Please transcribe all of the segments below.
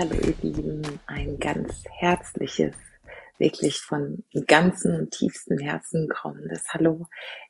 Hallo ihr Lieben, ein ganz herzliches, wirklich von ganzem und tiefstem Herzen kommendes Hallo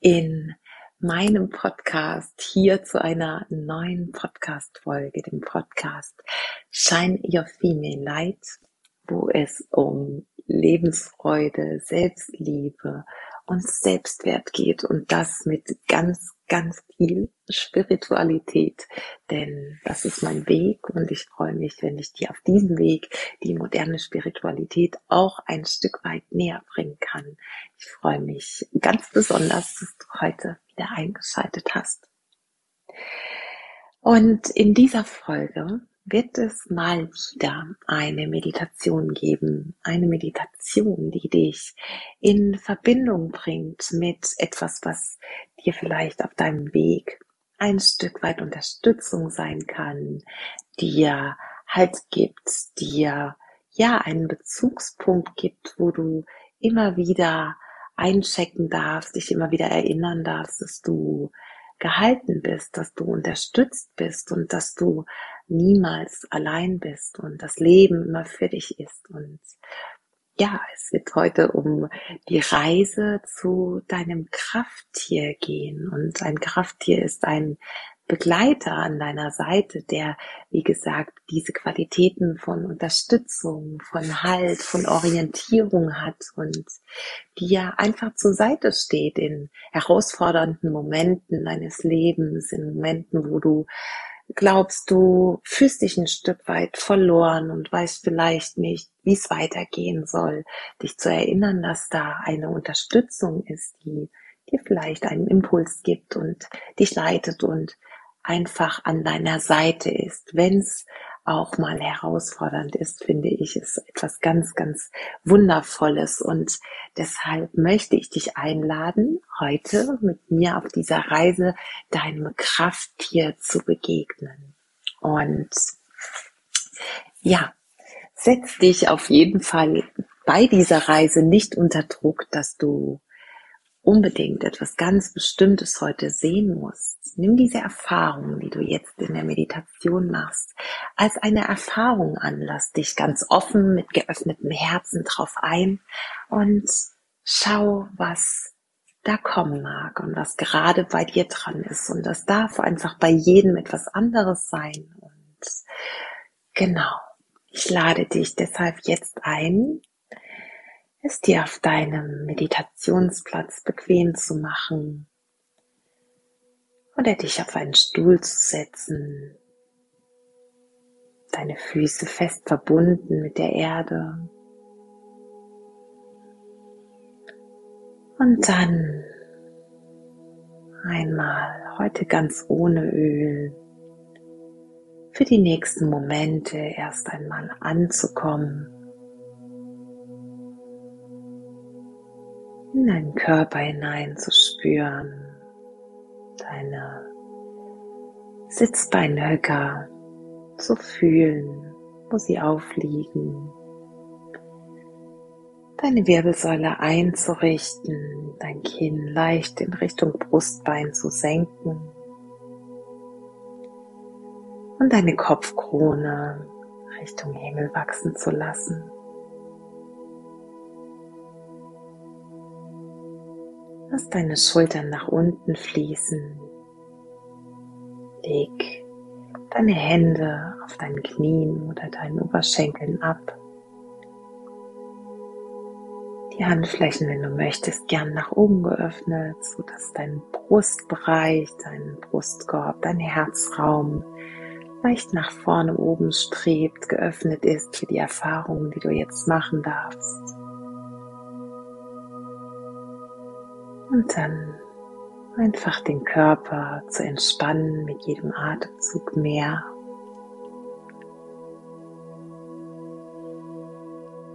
in meinem Podcast hier zu einer neuen Podcast-Folge, dem Podcast Shine Your Female Light, wo es um Lebensfreude, Selbstliebe und Selbstwert geht und das mit ganz, ganz viel Spiritualität. Denn das ist mein Weg und ich freue mich, wenn ich dir auf diesem Weg die moderne Spiritualität auch ein Stück weit näher bringen kann. Ich freue mich ganz besonders, dass du heute wieder eingeschaltet hast. Und in dieser Folge wird es mal wieder eine Meditation geben. Eine Meditation, die dich in Verbindung bringt mit etwas, was dir vielleicht auf deinem Weg ein Stück weit Unterstützung sein kann, dir Halt gibt, dir ja einen Bezugspunkt gibt, wo du immer wieder einchecken darfst, dich immer wieder erinnern darfst, dass du gehalten bist, dass du unterstützt bist und dass du niemals allein bist und das Leben immer für dich ist. Und ja, es wird heute um die Reise zu deinem Krafttier gehen. Und ein Krafttier ist ein Begleiter an deiner Seite, der, wie gesagt, diese Qualitäten von Unterstützung, von Halt, von Orientierung hat und die ja einfach zur Seite steht in herausfordernden Momenten deines Lebens, in Momenten, wo du glaubst, du fühlst dich ein Stück weit verloren und weißt vielleicht nicht, wie es weitergehen soll, dich zu erinnern, dass da eine Unterstützung ist, die dir vielleicht einen Impuls gibt und dich leitet und einfach an deiner Seite ist, wenn es auch mal herausfordernd ist, finde ich, ist etwas ganz, ganz Wundervolles. Und deshalb möchte ich dich einladen, heute mit mir auf dieser Reise deinem Krafttier zu begegnen. Und ja, setz dich auf jeden Fall bei dieser Reise nicht unter Druck, dass du unbedingt etwas ganz Bestimmtes heute sehen musst, nimm diese Erfahrung, die du jetzt in der Meditation machst, als eine Erfahrung an. Lass dich ganz offen mit geöffnetem Herzen drauf ein und schau, was da kommen mag und was gerade bei dir dran ist. Und das darf einfach bei jedem etwas anderes sein. Und genau, ich lade dich deshalb jetzt ein, es dir auf deinem Meditationsplatz bequem zu machen oder dich auf einen Stuhl zu setzen, deine Füße fest verbunden mit der Erde. Und dann einmal heute ganz ohne Öl für die nächsten Momente erst einmal anzukommen in deinen Körper hinein zu spüren, deine Sitzbeinhöcker zu fühlen, wo sie aufliegen, deine Wirbelsäule einzurichten, dein Kinn leicht in Richtung Brustbein zu senken. Und deine Kopfkrone Richtung Himmel wachsen zu lassen. Lass deine Schultern nach unten fließen. Leg deine Hände auf deinen Knien oder deinen Oberschenkeln ab. Die Handflächen, wenn du möchtest, gern nach oben geöffnet, so dass dein Brustbereich, dein Brustkorb, dein Herzraum leicht nach vorne oben strebt, geöffnet ist für die Erfahrungen, die du jetzt machen darfst. Und dann einfach den Körper zu entspannen mit jedem Atemzug mehr.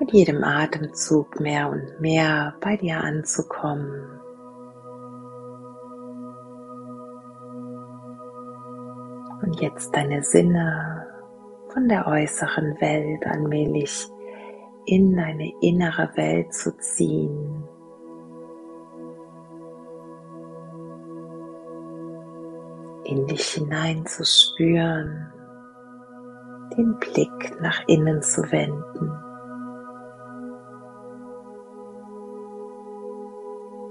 Mit jedem Atemzug mehr und mehr bei dir anzukommen. Und jetzt deine Sinne von der äußeren Welt allmählich in deine innere Welt zu ziehen. In dich hinein zu spüren, den Blick nach innen zu wenden.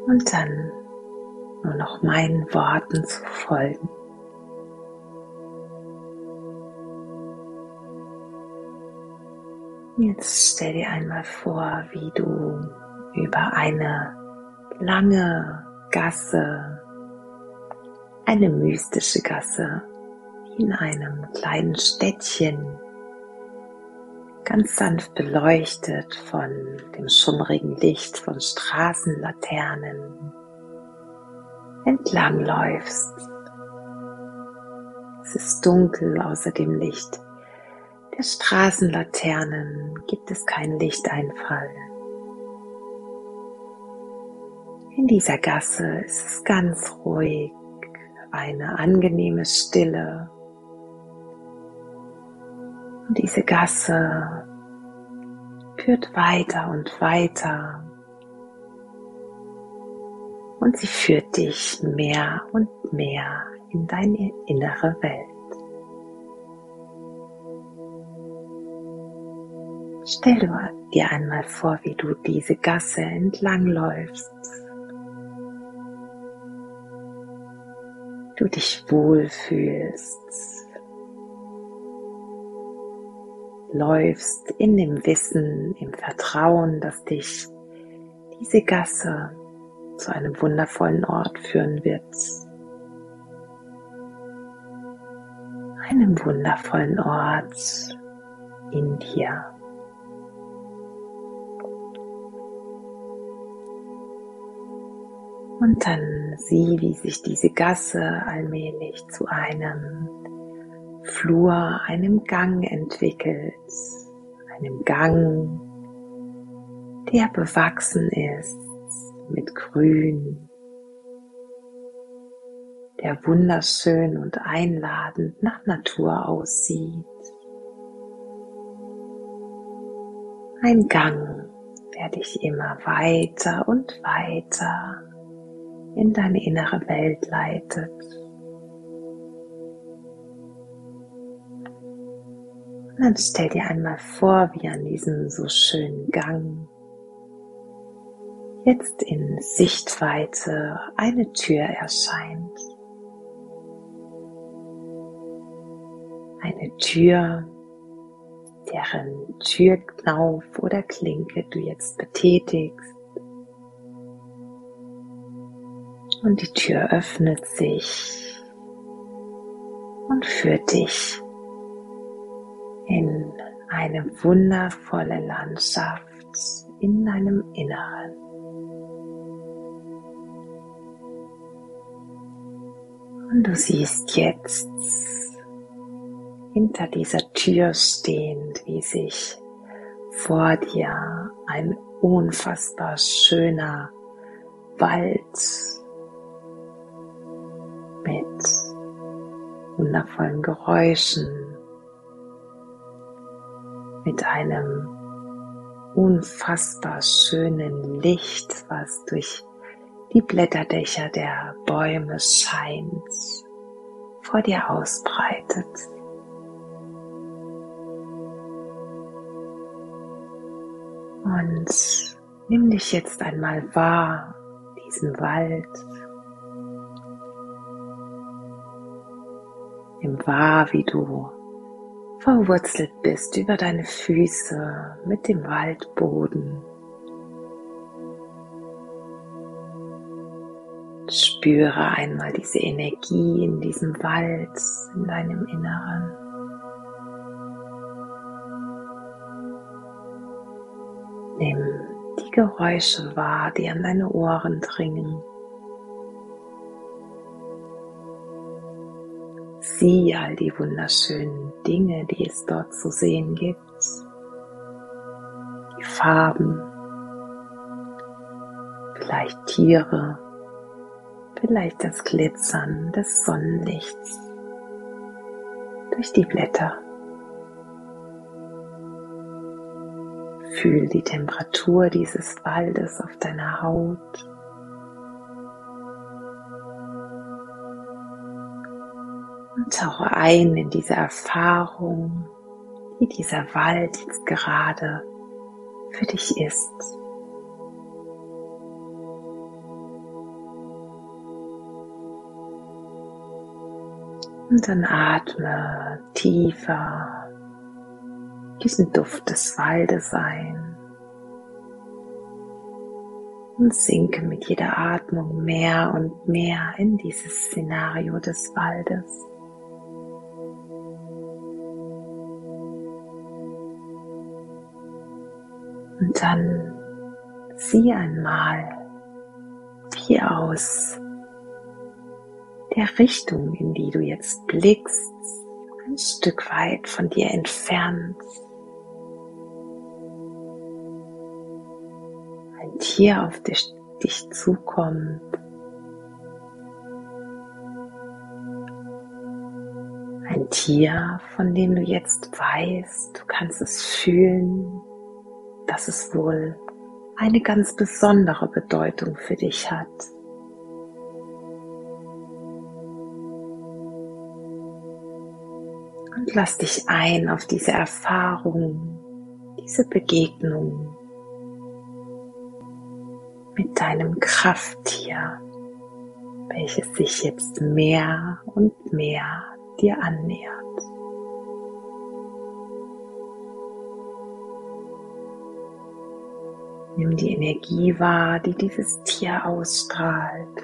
Und dann nur noch meinen Worten zu folgen. Jetzt stell dir einmal vor, wie du über eine lange Gasse, eine mystische Gasse in einem kleinen Städtchen, ganz sanft beleuchtet von dem schummrigen Licht von Straßenlaternen, entlangläufst. Es ist dunkel außer dem Licht der Straßenlaternen gibt es keinen Lichteinfall. In dieser Gasse ist es ganz ruhig, eine angenehme Stille. Und diese Gasse führt weiter und weiter. Und sie führt dich mehr und mehr in deine innere Welt. Stell dir einmal vor, wie du diese Gasse entlangläufst. Du dich wohlfühlst. Läufst in dem Wissen, im Vertrauen, dass dich diese Gasse zu einem wundervollen Ort führen wird. Einem wundervollen Ort in dir. Und dann sieh, wie sich diese Gasse allmählich zu einem Flur, einem Gang entwickelt. Einem Gang, der bewachsen ist mit Grün, der wunderschön und einladend nach Natur aussieht. Ein Gang, der dich immer weiter und weiter in deine innere Welt leitet. Und dann stell dir einmal vor, wie an diesem so schönen Gang jetzt in Sichtweite eine Tür erscheint. Eine Tür, deren Türknauf oder Klinke du jetzt betätigst. Und die Tür öffnet sich und führt dich in eine wundervolle Landschaft in deinem Inneren. Und du siehst jetzt hinter dieser Tür stehend, wie sich vor dir ein unfassbar schöner Wald mit wundervollen Geräuschen, mit einem unfassbar schönen Licht, was durch die Blätterdächer der Bäume scheint, vor dir ausbreitet. Und nimm dich jetzt einmal wahr, diesen Wald, Nimm wahr, wie du verwurzelt bist über deine Füße mit dem Waldboden. Spüre einmal diese Energie in diesem Wald, in deinem Inneren. Nimm die Geräusche wahr, die an deine Ohren dringen. Sieh all die wunderschönen Dinge, die es dort zu sehen gibt. Die Farben, vielleicht Tiere, vielleicht das Glitzern des Sonnenlichts durch die Blätter. Fühl die Temperatur dieses Waldes auf deiner Haut. Tauche ein in diese Erfahrung die dieser Wald jetzt gerade für dich ist. Und dann atme tiefer diesen Duft des Waldes ein und sinke mit jeder Atmung mehr und mehr in dieses Szenario des Waldes. Und dann sieh einmal, wie aus der Richtung, in die du jetzt blickst, ein Stück weit von dir entfernt ein Tier auf dich, dich zukommt. Ein Tier, von dem du jetzt weißt, du kannst es fühlen, dass es wohl eine ganz besondere Bedeutung für dich hat. Und lass dich ein auf diese Erfahrung, diese Begegnung mit deinem Krafttier, welches sich jetzt mehr und mehr dir annähert. Nimm die Energie wahr, die dieses Tier ausstrahlt.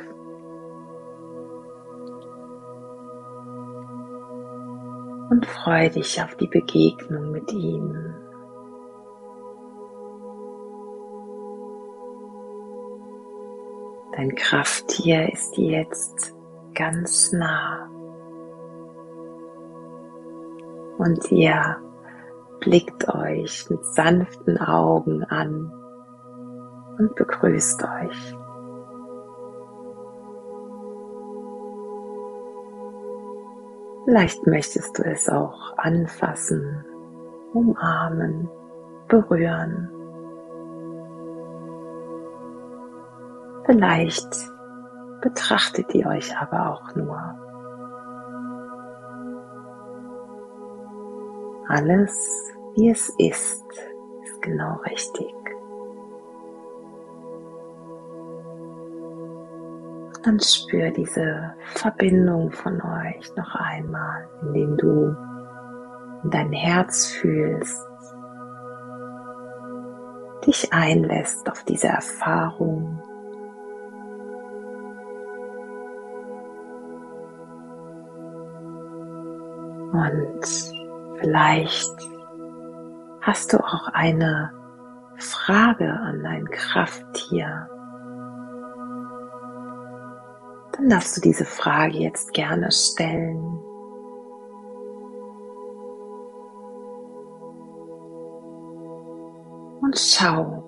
Und freu dich auf die Begegnung mit ihm. Dein Krafttier ist jetzt ganz nah. Und ihr blickt euch mit sanften Augen an und begrüßt euch. Vielleicht möchtest du es auch anfassen, umarmen, berühren. Vielleicht betrachtet ihr euch aber auch nur. Alles, wie es ist, ist genau richtig. Dann spür diese Verbindung von euch noch einmal, indem du in dein Herz fühlst, dich einlässt auf diese Erfahrung. Und vielleicht hast du auch eine Frage an dein Krafttier dann darfst du diese Frage jetzt gerne stellen. Und schau,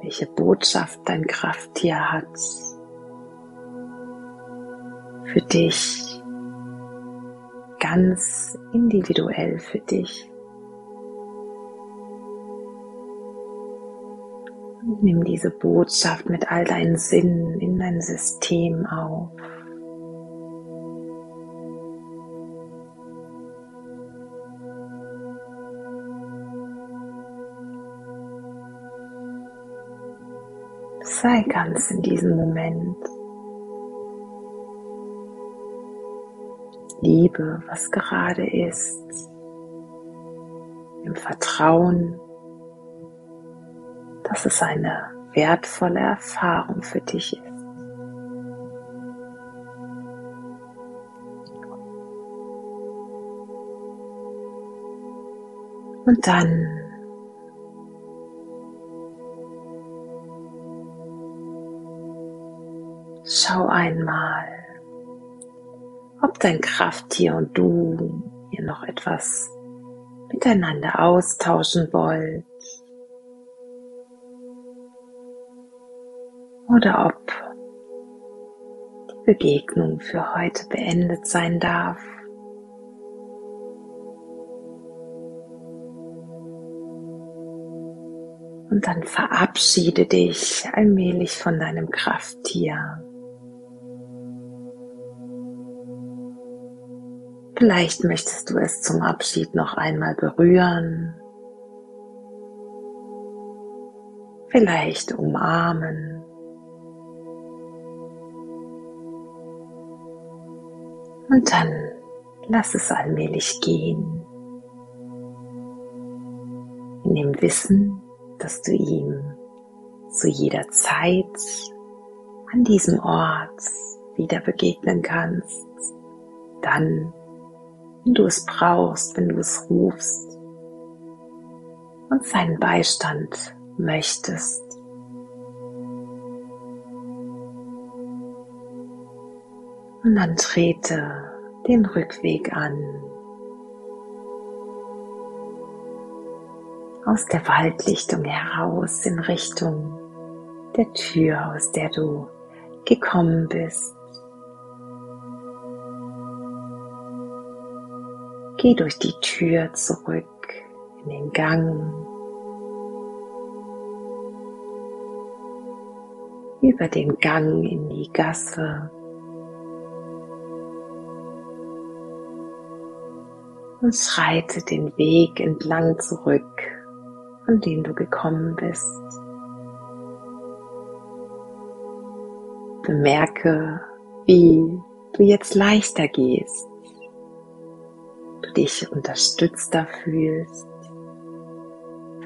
welche Botschaft dein Krafttier hat für dich, ganz individuell für dich. Nimm diese Botschaft mit all deinen Sinnen in dein System auf. Sei ganz in diesem Moment. Liebe, was gerade ist. Im Vertrauen dass es eine wertvolle Erfahrung für dich ist. Und dann schau einmal, ob dein Krafttier und du hier noch etwas miteinander austauschen wollt. Oder ob die Begegnung für heute beendet sein darf. Und dann verabschiede dich allmählich von deinem Krafttier. Vielleicht möchtest du es zum Abschied noch einmal berühren, vielleicht umarmen. Und dann lass es allmählich gehen. In dem Wissen, dass du ihm zu jeder Zeit an diesem Ort wieder begegnen kannst. Dann, wenn du es brauchst, wenn du es rufst und seinen Beistand möchtest. Und dann trete den Rückweg an. Aus der Waldlichtung heraus in Richtung der Tür, aus der du gekommen bist. Geh durch die Tür zurück in den Gang, über den Gang in die Gasse und schreite den Weg entlang zurück, von dem du gekommen bist. Bemerke, wie du jetzt leichter gehst, du dich unterstützter fühlst,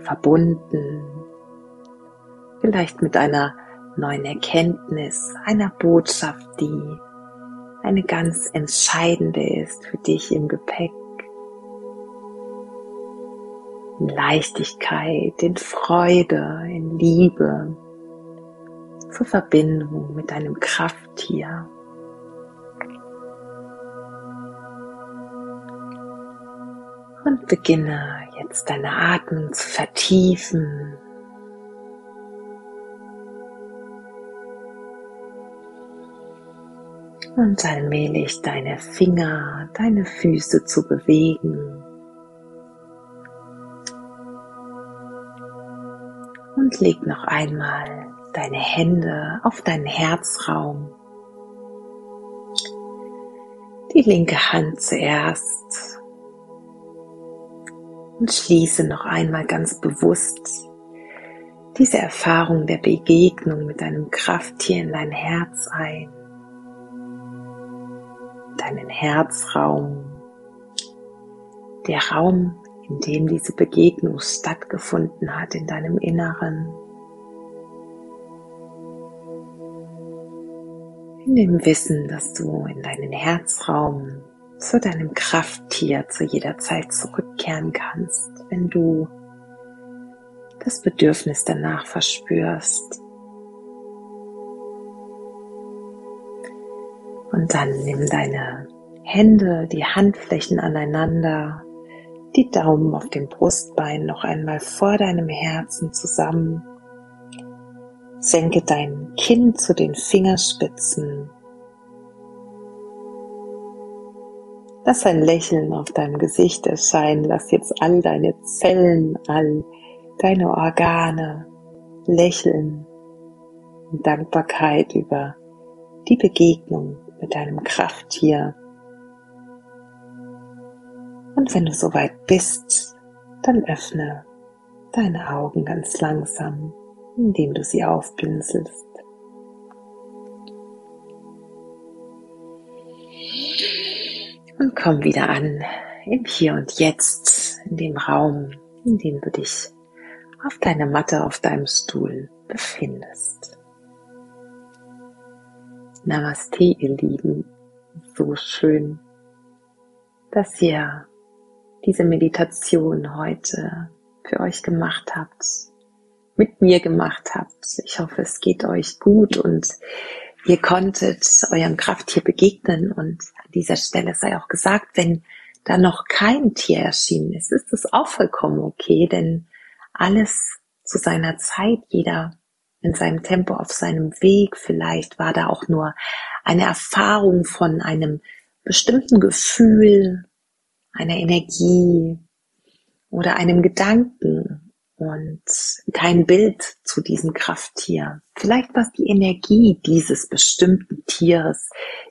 verbunden, vielleicht mit einer neuen Erkenntnis, einer Botschaft, die eine ganz entscheidende ist für dich im Gepäck. In Leichtigkeit, in Freude, in Liebe, zur Verbindung mit deinem Krafttier. Und beginne jetzt deine Atmung zu vertiefen. Und allmählich deine Finger, deine Füße zu bewegen. Leg noch einmal deine Hände auf deinen Herzraum. Die linke Hand zuerst. Und schließe noch einmal ganz bewusst diese Erfahrung der Begegnung mit deinem Krafttier in dein Herz ein, deinen Herzraum, der Raum, in dem diese Begegnung stattgefunden hat in deinem Inneren. in dem Wissen, dass du in deinen Herzraum zu deinem Krafttier zu jeder Zeit zurückkehren kannst, wenn du das Bedürfnis danach verspürst. Und dann nimm deine Hände, die Handflächen aneinander, die Daumen auf dem Brustbein noch einmal vor deinem Herzen zusammen Senke dein Kinn zu den Fingerspitzen. Lass ein Lächeln auf deinem Gesicht erscheinen. Lass jetzt all deine Zellen, all deine Organe lächeln in Dankbarkeit über die Begegnung mit deinem Krafttier. Und wenn du soweit bist, dann öffne deine Augen ganz langsam indem du sie aufblinzelst. Und komm wieder an im Hier und Jetzt, in dem Raum, in dem du dich auf deiner Matte, auf deinem Stuhl befindest. Namaste, ihr Lieben. So schön, dass ihr diese Meditation heute für euch gemacht habt mit mir gemacht habt. Ich hoffe, es geht euch gut und ihr konntet eurem Krafttier begegnen. Und an dieser Stelle sei auch gesagt, wenn da noch kein Tier erschienen ist, ist es auch vollkommen okay, denn alles zu seiner Zeit, jeder in seinem Tempo auf seinem Weg. Vielleicht war da auch nur eine Erfahrung von einem bestimmten Gefühl, einer Energie oder einem Gedanken, und kein Bild zu diesem Krafttier. Vielleicht war es die Energie dieses bestimmten Tieres,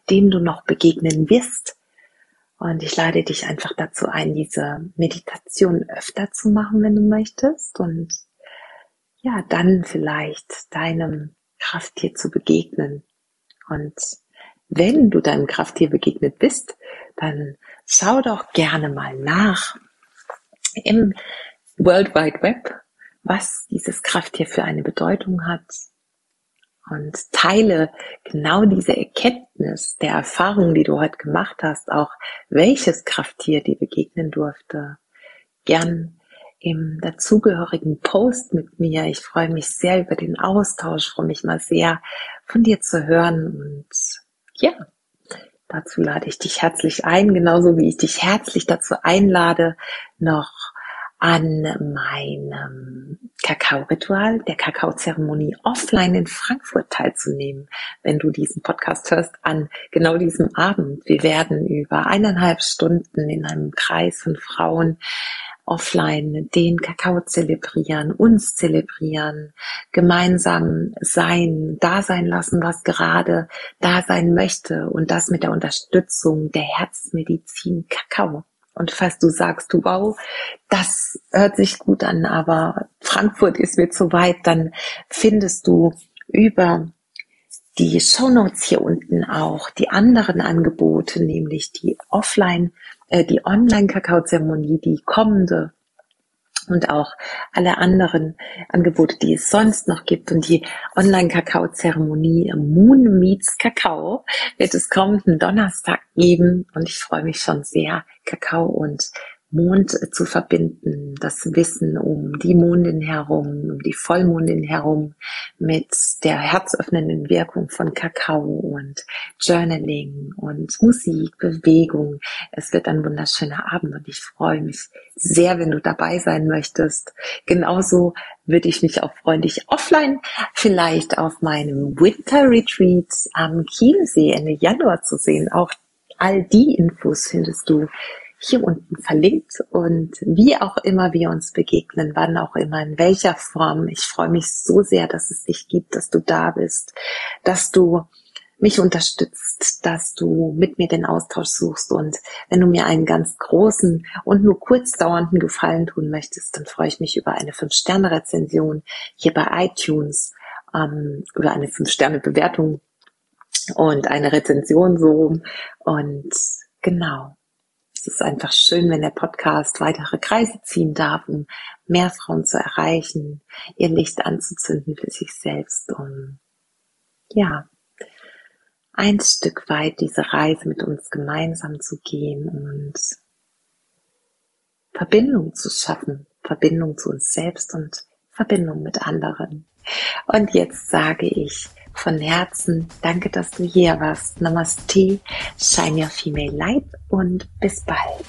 dem du noch begegnen wirst. Und ich lade dich einfach dazu ein, diese Meditation öfter zu machen, wenn du möchtest. Und ja, dann vielleicht deinem Krafttier zu begegnen. Und wenn du deinem Krafttier begegnet bist, dann schau doch gerne mal nach im World Wide Web, was dieses Krafttier für eine Bedeutung hat. Und teile genau diese Erkenntnis der Erfahrung, die du heute gemacht hast, auch welches Krafttier dir begegnen durfte, gern im dazugehörigen Post mit mir. Ich freue mich sehr über den Austausch, freue mich mal sehr von dir zu hören und ja, dazu lade ich dich herzlich ein, genauso wie ich dich herzlich dazu einlade, noch an meinem Kakao-Ritual, der Kakao-Zeremonie offline in Frankfurt teilzunehmen, wenn du diesen Podcast hörst, an genau diesem Abend. Wir werden über eineinhalb Stunden in einem Kreis von Frauen offline den Kakao zelebrieren, uns zelebrieren, gemeinsam sein, da sein lassen, was gerade da sein möchte und das mit der Unterstützung der Herzmedizin Kakao. Und falls du sagst, du wow, das hört sich gut an, aber Frankfurt ist mir zu weit, dann findest du über die Shownotes hier unten auch die anderen Angebote, nämlich die Offline äh, die Online-Kakaozeremonie, die kommende und auch alle anderen Angebote, die es sonst noch gibt. Und die Online-Kakao-Zeremonie Moon Meets Kakao wird es kommenden Donnerstag geben. Und ich freue mich schon sehr, Kakao und Mond zu verbinden, das Wissen um die Mondin herum, um die Vollmondin herum, mit der herzöffnenden Wirkung von Kakao und Journaling und Musik, Bewegung. Es wird ein wunderschöner Abend und ich freue mich sehr, wenn du dabei sein möchtest. Genauso würde ich mich auch freuen, dich offline vielleicht auf meinem Winter Retreat am Chiemsee Ende Januar zu sehen. Auch all die Infos findest du hier unten verlinkt und wie auch immer wir uns begegnen, wann auch immer, in welcher Form. Ich freue mich so sehr, dass es dich gibt, dass du da bist, dass du mich unterstützt, dass du mit mir den Austausch suchst. Und wenn du mir einen ganz großen und nur kurz dauernden Gefallen tun möchtest, dann freue ich mich über eine 5-Sterne-Rezension hier bei iTunes, ähm, über eine 5-Sterne-Bewertung und eine Rezension so und genau es ist einfach schön, wenn der Podcast weitere Kreise ziehen darf, um mehr Frauen zu erreichen, ihr Licht anzuzünden für sich selbst, um ja, ein Stück weit diese Reise mit uns gemeinsam zu gehen und Verbindung zu schaffen, Verbindung zu uns selbst und Verbindung mit anderen. Und jetzt sage ich von Herzen danke, dass du hier warst. Namaste, shine your female light und bis bald.